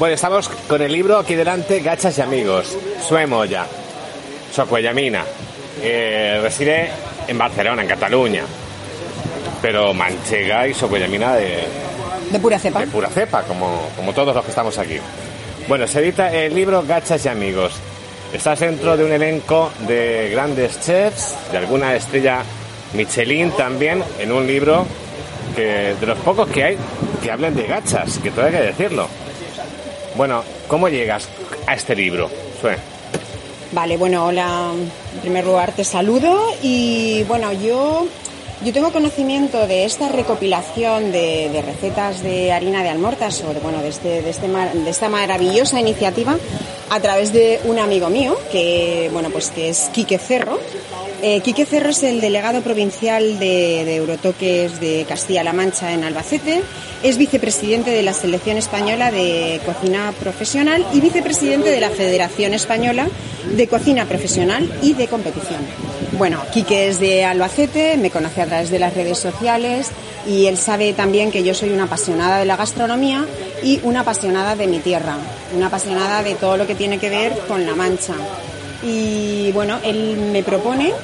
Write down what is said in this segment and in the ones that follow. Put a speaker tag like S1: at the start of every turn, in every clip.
S1: Bueno, estamos con el libro aquí delante, Gachas y Amigos, Sue Moya, Socuellamina. Eh, reside en Barcelona, en Cataluña, pero manchega y socuellamina de,
S2: De pura cepa.
S1: de pura cepa, como, como todos los que estamos aquí. Bueno, se edita el libro Gachas y Amigos. Estás dentro de un elenco de grandes chefs, de alguna estrella Michelin también, en un libro que de los pocos que hay que hablen de gachas, que todo hay que decirlo. Bueno, ¿cómo llegas a este libro? Sue?
S2: Vale, bueno, hola. En primer lugar te saludo y bueno, yo, yo tengo conocimiento de esta recopilación de, recetas de harina de almortas o de, bueno, de, este, de, este de esta maravillosa iniciativa a través de un amigo mío que, bueno, pues que es Quique Cerro. Eh, Quique Cerro es el delegado provincial de, de Eurotoques de Castilla-La Mancha en Albacete. Es vicepresidente de la Selección Española de Cocina Profesional y vicepresidente de la Federación Española de Cocina Profesional y de Competición. Bueno, Quique es de Albacete, me conoce a través de las redes sociales y él sabe también que yo soy una apasionada de la gastronomía y una apasionada de mi tierra, una apasionada de todo lo que tiene que ver con La Mancha. Y bueno, él me propone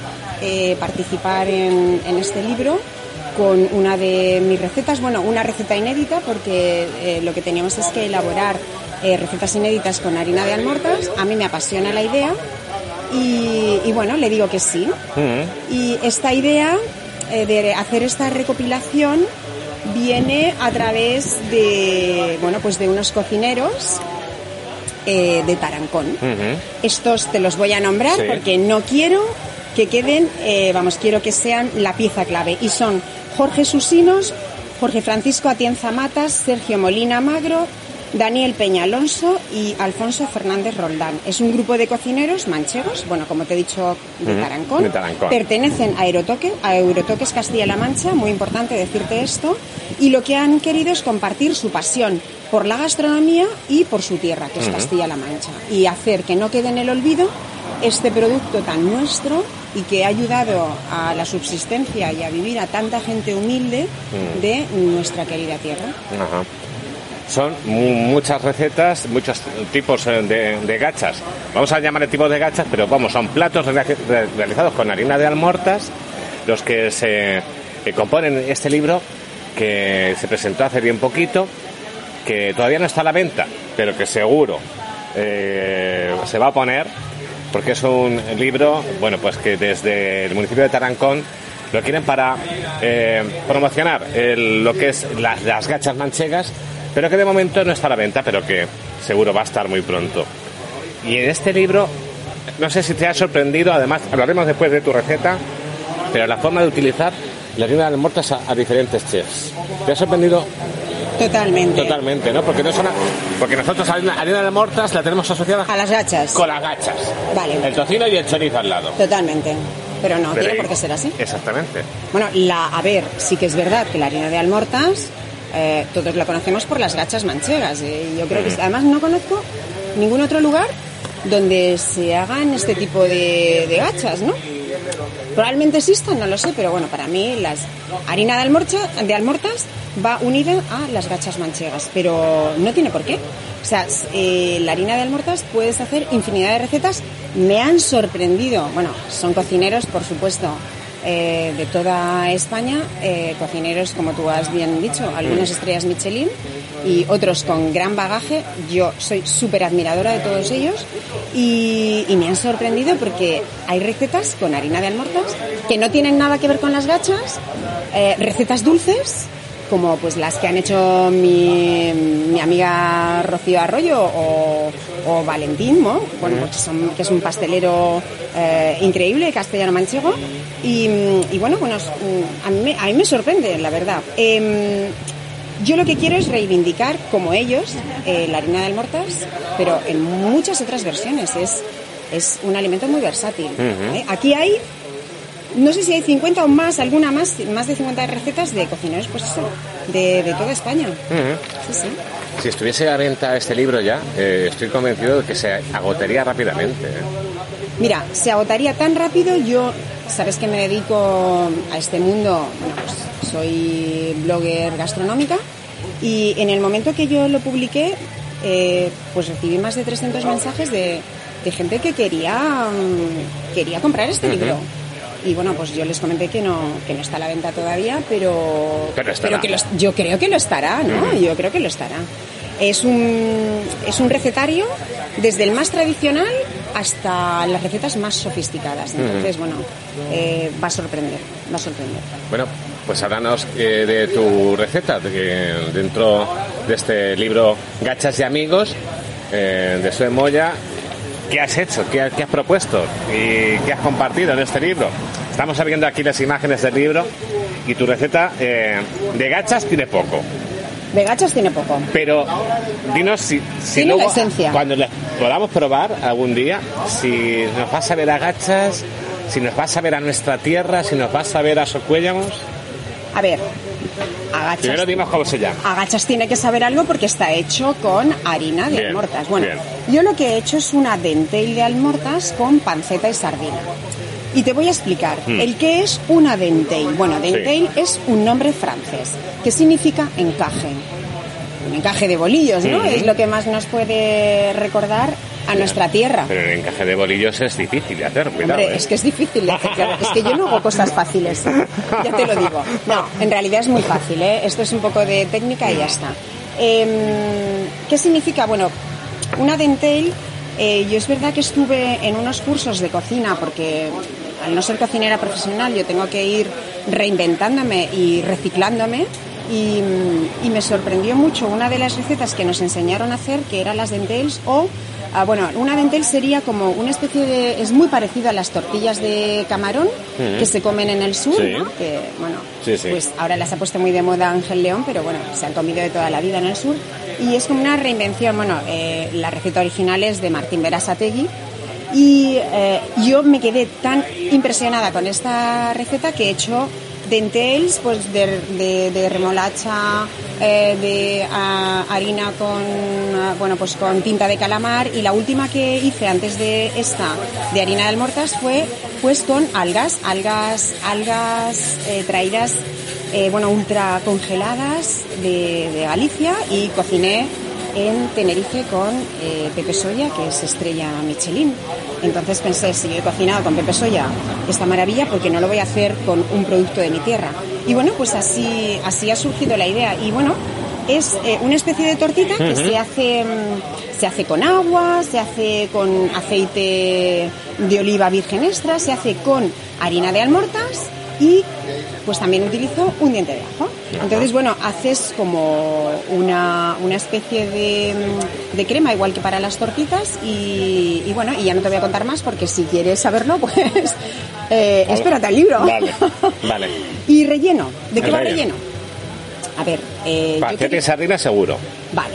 S2: eh, participar en, en este libro con una de mis recetas, bueno, una receta inédita porque eh, lo que teníamos es que elaborar eh, recetas inéditas con harina de almortas. A mí me apasiona la idea y, y bueno, le digo que sí. Y esta idea de hacer esta recopilación viene a través de, bueno, pues de unos cocineros eh, de Tarancón. Estos te los voy a nombrar
S1: Sí.
S2: porque no quiero que queden, eh, vamos, quiero que sean la pieza clave. Y son Jorge Susinos, Jorge Francisco Atienza Matas, Sergio Molina Magro, Daniel Peña Alonso y Alfonso Fernández Roldán. Es un grupo de cocineros manchegos, bueno, como te he dicho, de Tarancón.
S1: de Tarancón.
S2: Pertenecen a, Aerotoque, a Eurotoques Castilla-La Mancha, muy importante decirte esto, y lo que han querido es compartir su pasión por la gastronomía y por su tierra, que es Castilla-La Mancha, y hacer que no quede en el olvido este producto tan nuestro y que ha ayudado a la subsistencia y a vivir a tanta gente humilde de nuestra querida tierra.
S1: Ajá. Son mu- muchas recetas, muchos tipos eh, de, de gachas. Vamos a llamarle tipos de gachas, pero vamos, son platos rea- re- realizados con harina de almortas, los que se componen este libro que se presentó hace bien poquito, que todavía no está a la venta, pero que seguro eh, se va a poner, porque es un libro, bueno, pues que desde el municipio de Tarancón lo quieren para eh, promocionar el- lo que es las, las gachas manchegas, pero que de momento no está a la venta, pero que seguro va a estar muy pronto. Y en este libro, no sé si te ha sorprendido, además hablaremos después de tu receta, pero la forma de utilizar la harina de almortas a, a diferentes chefs. ¿Te ha sorprendido
S2: Totalmente.
S1: Totalmente, ¿no? Porque no son a- porque nosotros harina, harina de mortas la tenemos asociada
S2: A las gachas.
S1: con las gachas.
S2: Vale.
S1: El tocino y el chorizo al lado.
S2: Totalmente. Pero no,
S1: Pero
S2: tiene por qué ser así.
S1: Exactamente.
S2: Bueno, la, a ver, sí que es verdad que la harina de almortas, eh, todos la conocemos por las gachas manchegas. eh, yo creo que además no conozco ningún otro lugar donde se hagan este tipo de, de gachas, ¿no? Probablemente existan, no lo sé, pero bueno, para mí las harina de, almorcha, de almortas va unida a las gachas manchegas, pero no tiene por qué. O sea, eh, la harina de almortas puedes hacer infinidad de recetas. Me han sorprendido, bueno, son cocineros, por supuesto, eh, de toda España, eh, cocineros, como tú has bien dicho, algunas estrellas Michelin y otros con gran bagaje. Yo soy súper admiradora de todos ellos y, me han sorprendido porque hay recetas con harina de almortas que no tienen nada que ver con las gachas, eh, recetas dulces como pues las que han hecho mi, mi amiga Rocío Arroyo o, o Valentín, ¿no? bueno, pues que, es un pastelero eh, increíble, castellano manchego. Y, bueno, bueno, es, a mí, me- a mí me sorprende, la verdad. Em, yo lo que quiero es reivindicar, como ellos, eh, la harina de almortas, pero en muchas otras versiones. Es, es un alimento muy versátil. ¿eh? Aquí hay no sé si hay 50 o más, alguna más, más de 50 recetas de cocineros, pues eso, de, de toda España. Sí, sí.
S1: Si estuviese a venta este libro ya, eh, estoy convencido de que se agotaría rápidamente.
S2: Mira, se agotaría tan rápido, yo, sabes que me dedico a este mundo, bueno, pues soy blogger gastronómica y en el momento que yo lo publiqué, eh, pues recibí más de 300 mensajes de, de gente que quería, mm, quería comprar este libro. Y bueno, pues yo les comenté que no, que no está a la venta todavía, pero,
S1: Pero estará.
S2: que lo- yo creo que lo estará, ¿no? Yo creo que lo estará. Es un, es un recetario desde el más tradicional hasta las recetas más sofisticadas. Entonces, bueno, eh, va a sorprender, va a sorprender.
S1: Bueno, pues háblanos eh, de tu receta, de dentro de este libro Gachas y Amigos, eh, de Sue Moya, ¿qué has hecho? ¿Qué, has- qué has propuesto? ¿Y qué has compartido en este libro? Estamos viendo aquí las imágenes del libro y tu receta eh, de gachas tiene poco.
S2: De gachas tiene poco.
S1: Pero dinos si, si
S2: Tiene
S1: luego,
S2: esencia.
S1: cuando las podamos probar algún día, si nos vas a ver a gachas, si nos vas a ver a nuestra tierra, si nos vas a ver a Socuéllamos.
S2: A ver, agachas.
S1: Primero dimos cómo se llama.
S2: Agachas tiene que saber algo porque está hecho con harina de
S1: Bien,
S2: almortas. Bueno,
S1: bien.
S2: yo lo que he hecho es una dentel de almortas con panceta y sardina. Y te voy a explicar
S1: Hmm.
S2: el que es una dentel. Bueno, dentel es un nombre francés que significa encaje. Un encaje de bolillos, ¿no?
S1: Ujú.
S2: Es lo que más nos puede recordar a nuestra tierra.
S1: Pero el encaje de bolillos es difícil de hacer, cuidado.
S2: Hombre,
S1: ¿eh?
S2: es que es difícil de hacer, claro. Es que yo no hago cosas fáciles, ya te lo digo. No, en realidad es muy fácil, ¿eh? Esto es un poco de técnica y ya está. Em, ¿Qué significa? Bueno, una dentel, eh, yo es verdad que estuve en unos cursos de cocina porque al no ser cocinera profesional yo tengo que ir reinventándome y reciclándome y, y me sorprendió mucho una de las recetas que nos enseñaron a hacer que eran las dentelles o ah, bueno una dentel sería como una especie de es muy parecido a las tortillas de camarón
S1: Ujú.
S2: que se comen en el sur
S1: Sí.
S2: ¿no? que bueno
S1: Sí, sí.
S2: pues ahora las ha puesto muy de moda Ángel León pero bueno se han comido de toda la vida en el sur y es como una reinvención bueno eh, la receta original es de Martín Berasategui y eh, yo me quedé tan impresionada con esta receta que he hecho dentelles pues de, de- de remolacha, eh, de ah, harina con ah, bueno pues con tinta de calamar. Y la última que hice antes de esta de harina de almortas fue pues con algas, algas, algas eh, traídas eh, bueno ultra congeladas de, de Galicia y cociné en Tenerife con eh, Pepe Soya, que es estrella Michelin. Entonces pensé, si yo he cocinado con Pepe Soya esta maravilla, ¿por qué no lo voy a hacer con un producto de mi tierra? Y bueno, pues así, así ha surgido la idea. Y bueno, es eh, una especie de tortita que se hace, mm, se hace con agua, se hace con aceite de oliva virgen extra, se hace con harina de almortas y pues también utilizo un diente de ajo. Entonces, bueno, haces como una, una especie de, de crema, igual que para las tortitas, y, y bueno, y ya no te voy a contar más porque si quieres saberlo, pues eh,
S1: Vale.
S2: espérate al libro.
S1: Vale, vale.
S2: y relleno. ¿De qué va
S1: relleno.
S2: relleno? A ver, eh, quería-
S1: y sardina seguro.
S2: Vale.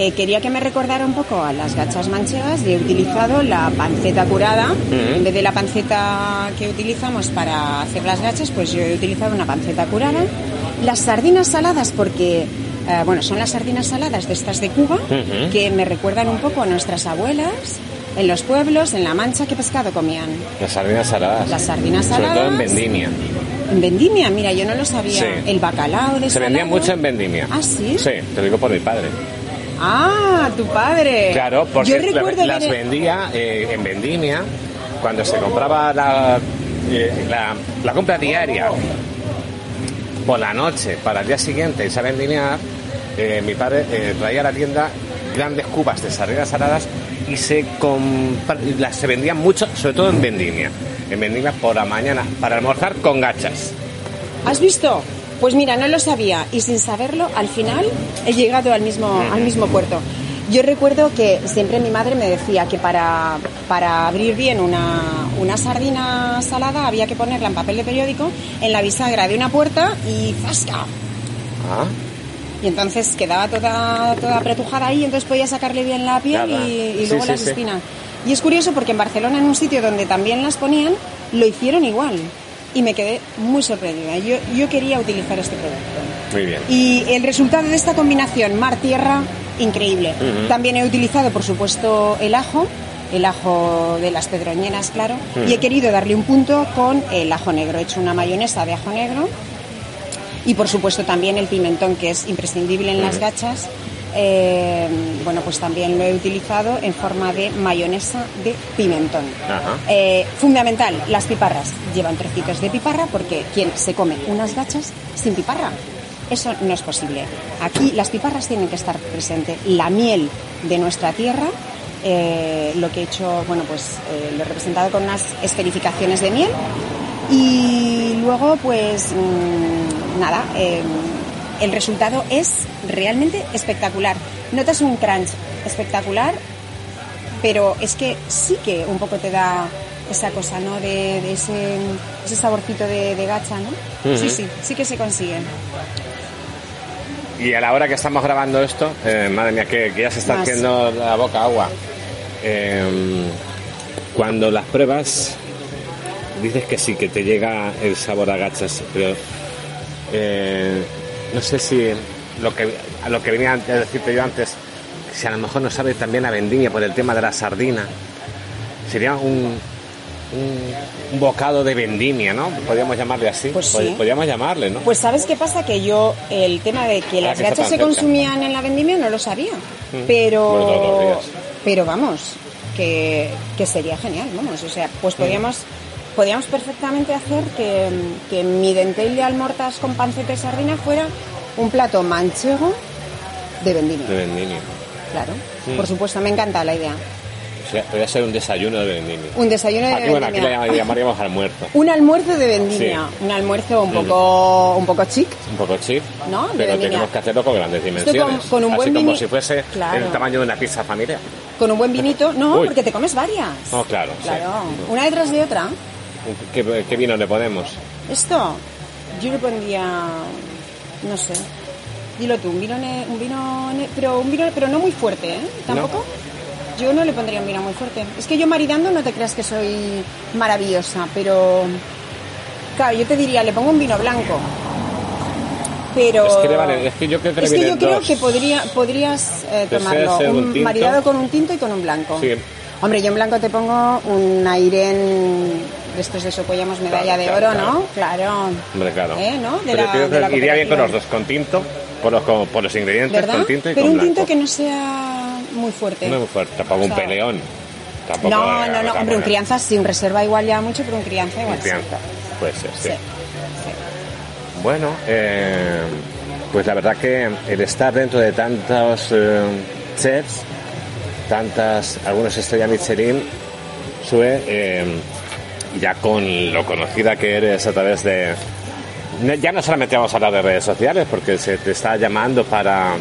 S2: Eh, quería que me recordara un poco a las gachas manchegas y he utilizado la panceta curada. En vez de la panceta que utilizamos para hacer las gachas, pues yo he utilizado una panceta curada. Las sardinas saladas, porque, eh, bueno, son las sardinas saladas de estas de Cuba,
S1: Ujú.
S2: que me recuerdan un poco a nuestras abuelas. En los pueblos, en La Mancha, ¿qué pescado comían?
S1: Las sardinas saladas.
S2: Las sardinas
S1: Sobre todo en
S2: saladas.
S1: vendimia.
S2: En Vendimia, mira, yo no lo sabía.
S1: Sí.
S2: El bacalao de
S1: Se vendía mucho en vendimia.
S2: ¿Ah, sí?
S1: Sí, te lo digo por mi padre.
S2: Ah, tu padre.
S1: Claro, porque
S2: yo
S1: la-
S2: recuerdo
S1: las vendía eh, en vendimia cuando se compraba la, eh, la, la compra diaria por la noche para el día siguiente irse a vendimiar. eh, mi padre eh, traía a la tienda grandes cubas de sardinas saladas y se, y las, se vendían mucho, sobre todo en vendimia. En vendimia por la mañana, para almorzar con gachas.
S2: ¿Has visto? Pues mira, no lo sabía y sin saberlo, al final he llegado al mismo, al mismo puerto. Yo recuerdo que siempre mi madre me decía que para, para abrir bien una, una sardina salada había que ponerla en papel de periódico en la bisagra de una puerta y ¡zasca!
S1: Ah,
S2: Y entonces quedaba toda, toda apretujada ahí, entonces podía sacarle bien la piel y, luego
S1: sí,
S2: las
S1: sí.
S2: espinas. Y es curioso porque en Barcelona, en un sitio donde también las ponían, lo hicieron igual. Y me quedé muy sorprendida. Yo, yo quería utilizar este producto.
S1: muy bien.
S2: Y el resultado de esta combinación mar-tierra, increíble.
S1: Ujú.
S2: También he utilizado, por supuesto, el ajo, el ajo de las pedroñenas, claro, y he querido darle un punto con el ajo negro. He hecho una mayonesa de ajo negro y, por supuesto, también el pimentón, que es imprescindible en las gachas. eh, bueno, pues también lo he utilizado en forma de mayonesa de pimentón. Eh, fundamental, las piparras llevan trocitos de piparra porque quien se come unas gachas sin piparra, eso no es posible. Aquí las piparras tienen que estar presentes. La miel de nuestra tierra, eh, lo que he hecho, bueno, pues eh, lo he representado con unas esferificaciones de miel y luego, pues mm, nada, eh, el resultado es realmente espectacular. Notas un crunch espectacular, pero es que sí que un poco te da esa cosa, ¿no? De, de ese, ese saborcito de, de gacha, ¿no? Sí, sí, sí que se consigue.
S1: Y a la hora que estamos grabando esto, eh, madre mía, que, que ya se está
S2: Más.
S1: haciendo la boca agua. Eh, cuando las pruebas, dices que sí, que te llega el sabor a gachas, pero eh, no sé si lo que, a lo que venía a decirte yo antes, si a lo mejor no sabe también a vendimia por el tema de la sardina, sería un, un, bocado de vendimia, ¿no? Podríamos llamarle así.
S2: Pues sí.
S1: Pod- Podríamos llamarle, ¿no?
S2: Pues ¿sabes qué pasa? Que yo el tema de que
S1: Ah,
S2: las gachas se
S1: cerca.
S2: consumían en la vendimia no lo sabía.
S1: Mm.
S2: Pero, pero vamos, que, que sería genial, vamos. O sea, pues podríamos, podríamos perfectamente hacer que, que mi dentel de almortas con panceta y sardina fuera un plato manchego de vendimia.
S1: De vendimia.
S2: Claro,
S1: Mm.
S2: por supuesto, me encanta la idea.
S1: Podría ser un desayuno de vendimia.
S2: Un desayuno de
S1: Aquí, bueno, aquí
S2: vendimia.
S1: le llamaríamos almuerzo.
S2: Un almuerzo de vendimia,
S1: Sí.
S2: un almuerzo un poco, un poco chic,
S1: Un poco chip,
S2: ¿no?
S1: Pero
S2: vendimia.
S1: tenemos que hacerlo con grandes dimensiones.
S2: con un
S1: Así
S2: buen
S1: como
S2: vini-
S1: si fuese
S2: Claro.
S1: el tamaño de una pizza familiar.
S2: Con un buen vinito, no,
S1: Uy.
S2: porque te comes varias.
S1: Oh, claro, sí.
S2: Claro, una detrás de otra.
S1: ¿Qué, qué vino le ponemos?
S2: Esto, yo le pondría, no sé, dilo tú, un vino, ne- un vino, ne- pero un vino, pero no muy fuerte, ¿eh? Tampoco. Yo no le pondría un vino muy fuerte. Es que yo maridando no te creas que soy maravillosa, pero claro, yo te diría, le pongo un vino blanco. Pero
S1: Es que le vale- es que yo creo que
S2: es que yo creo que podría, podrías eh, tomarlo
S1: un
S2: maridado con un tinto y con un blanco.
S1: Sí.
S2: Hombre, yo en blanco te pongo un Airen de estos de Socollamos medalla
S1: Claro,
S2: de oro,
S1: claro.
S2: ¿no? Claro.
S1: Hombre, claro.
S2: ¿Eh? ¿No? De la- de la
S1: iría bien con los dos, con tinto, por los, con- por los ingredientes,
S2: ¿Verdad?
S1: con tinto y
S2: Pero
S1: con
S2: un
S1: blanco.
S2: tinto que no sea muy fuerte.
S1: No muy fuerte, tampoco un
S2: O sea,
S1: peleón. Tampoco
S2: No, no, no, hombre, un crianza sin reserva igual ya mucho, pero un crianza igual
S1: un
S2: sí.
S1: crianza. Puede ser, sí.
S2: Sí.
S1: Bueno, eh, pues la verdad que el estar dentro de tantos eh, chefs, tantas, algunos estrellas Michelin, sube eh, ya con lo conocida que eres a través de... Ya no solamente vamos a hablar de redes sociales, porque se te está llamando para,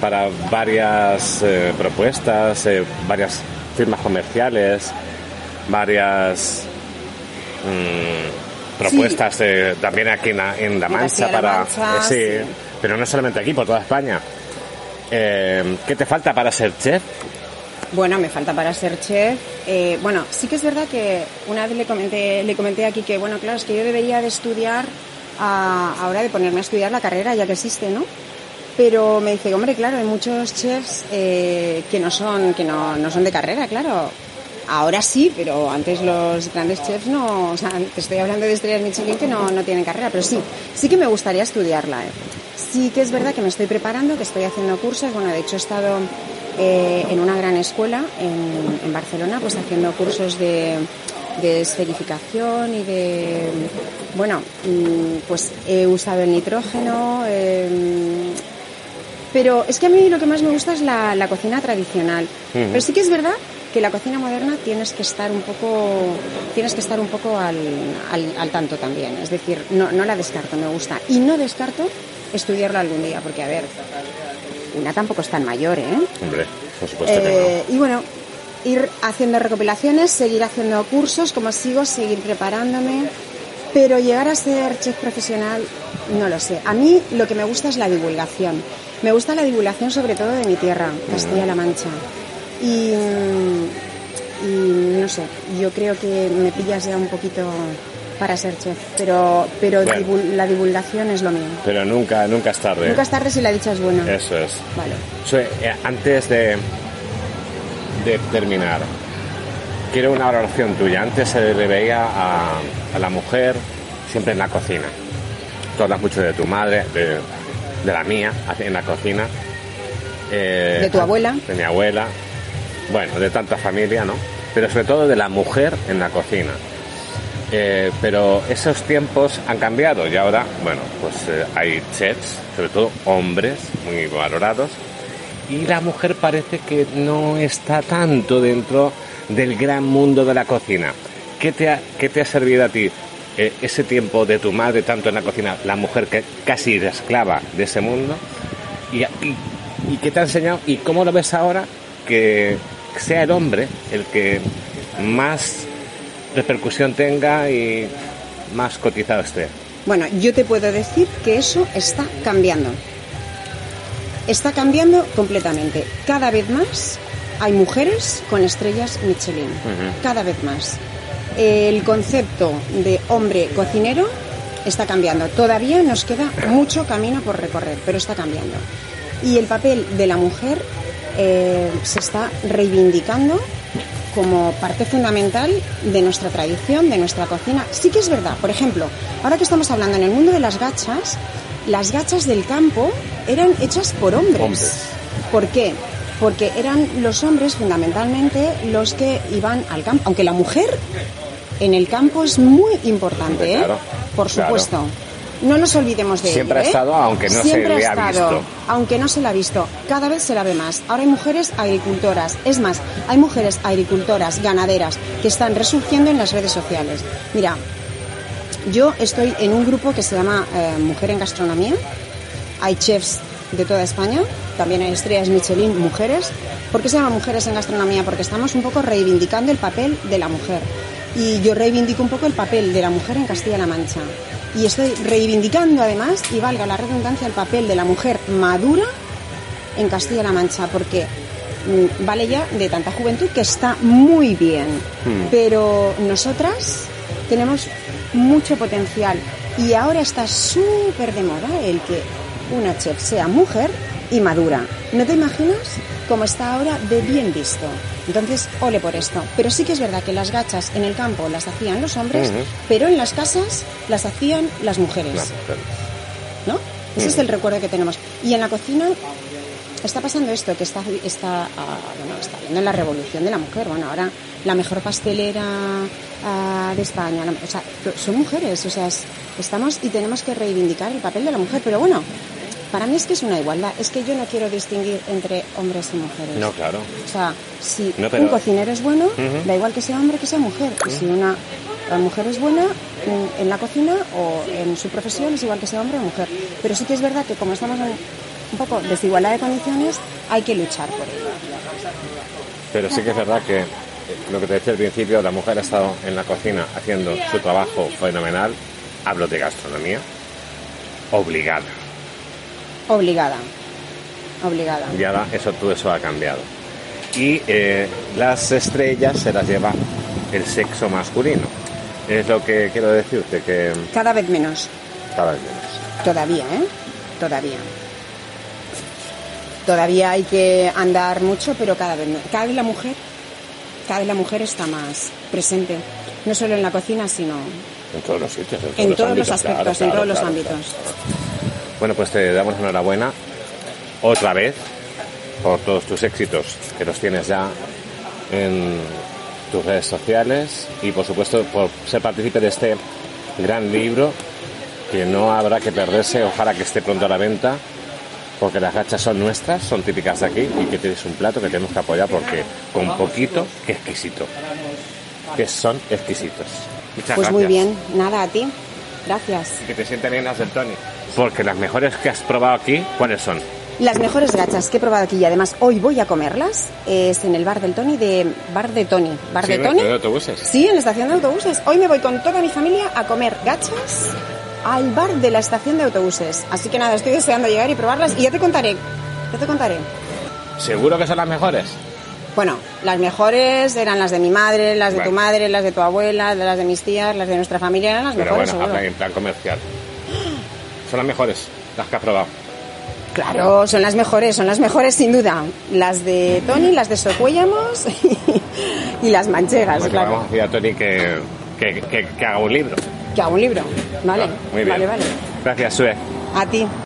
S1: para varias eh, propuestas, eh, varias firmas comerciales, varias mm, propuestas eh, también aquí en la, en La
S2: En
S1: Mancha para
S2: Mancha,
S1: sí,
S2: sí.
S1: pero no solamente aquí por toda España Eh, ¿qué te falta para ser chef?
S2: Bueno, me falta para ser chef. Eh, bueno, sí que es verdad que una vez le comenté, le comenté aquí que, bueno, claro, es que yo debería de estudiar, a, ahora de ponerme a estudiar la carrera, ya que existe, ¿no? Pero me dice, hombre, claro, hay muchos chefs eh, que no son, que no, no son de carrera, claro. Ahora sí, pero antes los grandes chefs no, o sea, te estoy hablando de estrellas Michelin que no, no tienen carrera, pero sí, sí que me gustaría estudiarla. ¿eh? Sí que es verdad que me estoy preparando, que estoy haciendo cursos, bueno, de hecho he estado eh, en una gran escuela en, en Barcelona, pues haciendo cursos de, de esferificación y de, bueno, mm, pues he usado el nitrógeno, eh, pero es que a mí lo que más me gusta es la, la cocina tradicional. Pero sí que es verdad que la cocina moderna tienes que estar un poco, tienes que estar un poco al, al, al tanto también. Es decir, no, no la descarto, me gusta. Y no descarto estudiarlo algún día, porque a ver, una tampoco es tan mayor, ¿eh?
S1: Hombre, por supuesto
S2: Eh, y bueno, ir haciendo recopilaciones, seguir haciendo cursos, como sigo, seguir preparándome. Pero llegar a ser chef profesional, no lo sé. A mí lo que me gusta es la divulgación. Me gusta la divulgación sobre todo de mi tierra, Castilla-La Mancha. Y, mm, y no sé, yo creo que me pillas ya un poquito para ser chef, pero, pero
S1: Bueno.
S2: divul- la divulgación es lo mío.
S1: Pero nunca, nunca es tarde.
S2: Nunca es tarde si la dicha es buena.
S1: Eso es.
S2: Vale.
S1: Sue, eh, antes de, de terminar, quiero una valoración tuya. Antes se le veía a, a la mujer siempre en la cocina. Tú hablas mucho de tu madre, de, de la mía, en la cocina. Eh,
S2: De tu abuela.
S1: De mi abuela. Bueno, de tanta familia, ¿no? Pero sobre todo de la mujer en la cocina. Eh, pero esos tiempos han cambiado y ahora, bueno, pues eh, hay chefs, sobre todo hombres, muy valorados, y la mujer parece que no está tanto dentro del gran mundo de la cocina. ¿Qué te ha, qué te ha servido a ti eh, ese tiempo de tu madre, tanto en la cocina, la mujer que casi era esclava de ese mundo? ¿Y, y, y qué te ha enseñado? ¿Y cómo lo ves ahora que sea el hombre el que más repercusión tenga y más cotizado esté?
S2: Bueno, yo te puedo decir que eso está cambiando. Está cambiando completamente. Cada vez más hay mujeres con estrellas Michelin. Cada vez más. El concepto de hombre cocinero está cambiando. Todavía nos queda mucho camino por recorrer, pero está cambiando. Y el papel de la mujer eh, se está reivindicando como parte fundamental de nuestra tradición, de nuestra cocina. Sí que es verdad, por ejemplo, ahora que estamos hablando en el mundo de las gachas, las gachas del campo eran hechas por hombres.
S1: Hombres.
S2: ¿Por qué? Porque eran los hombres fundamentalmente los que iban al campo, aunque la mujer en el campo es muy importante, ¿eh? Por
S1: claro.
S2: No nos olvidemos de
S1: Siempre
S2: ello,
S1: ha
S2: ¿eh?
S1: estado, aunque no se
S2: Siempre
S1: le
S2: ha
S1: ha
S2: estado,
S1: visto.
S2: Aunque no se la ha visto, cada vez se la ve más. Ahora hay mujeres agricultoras, es más, hay mujeres agricultoras, ganaderas, que están resurgiendo en las redes sociales. Mira, yo estoy en un grupo que se llama eh, Mujer en Gastronomía. Hay chefs de toda España, también hay estrellas Michelin mujeres. ¿Por qué se llama Mujeres en Gastronomía? Porque estamos un poco reivindicando el papel de la mujer. Y yo reivindico un poco el papel de la mujer en Castilla-La Mancha. Y estoy reivindicando además, y valga la redundancia, el papel de la mujer madura en Castilla-La Mancha, porque mm, vale ya de tanta juventud que está muy bien. Pero nosotras tenemos mucho potencial y ahora está súper de moda el que una chef sea mujer y madura. ¿No te imaginas cómo está ahora de bien visto? Entonces, ole por esto. Pero sí que es verdad que las gachas en el campo las hacían los hombres, pero en las casas las hacían las mujeres.
S1: Las mujeres.
S2: ¿no? Ese es el recuerdo que tenemos. Y en la cocina está pasando esto, que está, está, ah, bueno, está habiendo la revolución de la mujer. Bueno, ahora la mejor pastelera ah, de España, la- o sea, son mujeres, o sea, es- estamos y tenemos que reivindicar el papel de la mujer. Pero bueno, para mí es que es una igualdad, es que yo no quiero distinguir entre hombres y mujeres.
S1: No, claro.
S2: O sea, si
S1: No, pero-
S2: un cocinero es bueno, da igual que sea hombre que sea mujer. Y si una la mujer es buena en, en la cocina o en su profesión, es igual que sea hombre o mujer. Pero sí que es verdad que como estamos en un poco desigualdad de condiciones, hay que luchar por ello.
S1: Pero sí que es verdad que eh, lo que te decía al principio, la mujer ha estado en la cocina haciendo su trabajo fenomenal. Hablo de gastronomía. Obligada.
S2: Obligada. Obligada.
S1: Y ahora eso, todo eso ha cambiado. Y eh, las estrellas se las lleva el sexo masculino. Es lo que quiero decirte, que
S2: Cada vez menos.
S1: cada vez menos.
S2: Todavía, ¿eh? Todavía. Todavía hay que andar mucho, pero cada vez, me- cada vez la mujer, cada vez la mujer está más presente, no solo en la cocina, sino
S1: En todos los sitios.
S2: en todos los
S1: ámbitos,
S2: aspectos,
S1: claro,
S2: en todos
S1: claro,
S2: los
S1: claro,
S2: ámbitos.
S1: Bueno, pues te damos enhorabuena otra vez por todos tus éxitos que los tienes ya en tus redes sociales y por supuesto por ser partícipe de este gran libro que no habrá que perderse, ojalá que esté pronto a la venta porque las gachas son nuestras, son típicas de aquí y que tienes un plato que tenemos que apoyar porque con poquito, qué exquisito, que son exquisitos. Muchas
S2: Pues muy bien, nada a ti. Gracias.
S1: Que te sienten bien las del Tony. Porque las mejores que has probado aquí, ¿cuáles son?
S2: Las mejores gachas que he probado aquí y además hoy voy a comerlas es en el bar del Tony de Bar de Tony. ¿Bar
S1: Sí,
S2: de. Tony?
S1: de autobuses.
S2: Sí, en la estación de autobuses. Hoy me voy con toda mi familia a comer gachas al bar de la estación de autobuses. Así que nada, estoy deseando llegar y probarlas y ya te contaré. Ya te contaré.
S1: ¿Seguro que son las mejores?
S2: Bueno, las mejores eran las de mi madre, las de tu madre, las de tu abuela, las de mis tías, las de nuestra familia, eran las
S1: Pero
S2: mejores,
S1: bueno,
S2: seguro.
S1: habla en plan comercial. Son las mejores, las que has probado.
S2: Claro, son las mejores, son las mejores sin duda. Las de Tony, las de Socuéllamos y las manchegas,
S1: Pues
S2: claro.
S1: vamos a decir a Tony que, que, que- que haga un libro.
S2: Que hago un libro. Vale,
S1: Muy bien.
S2: vale, vale.
S1: Gracias, Sue.
S2: A ti.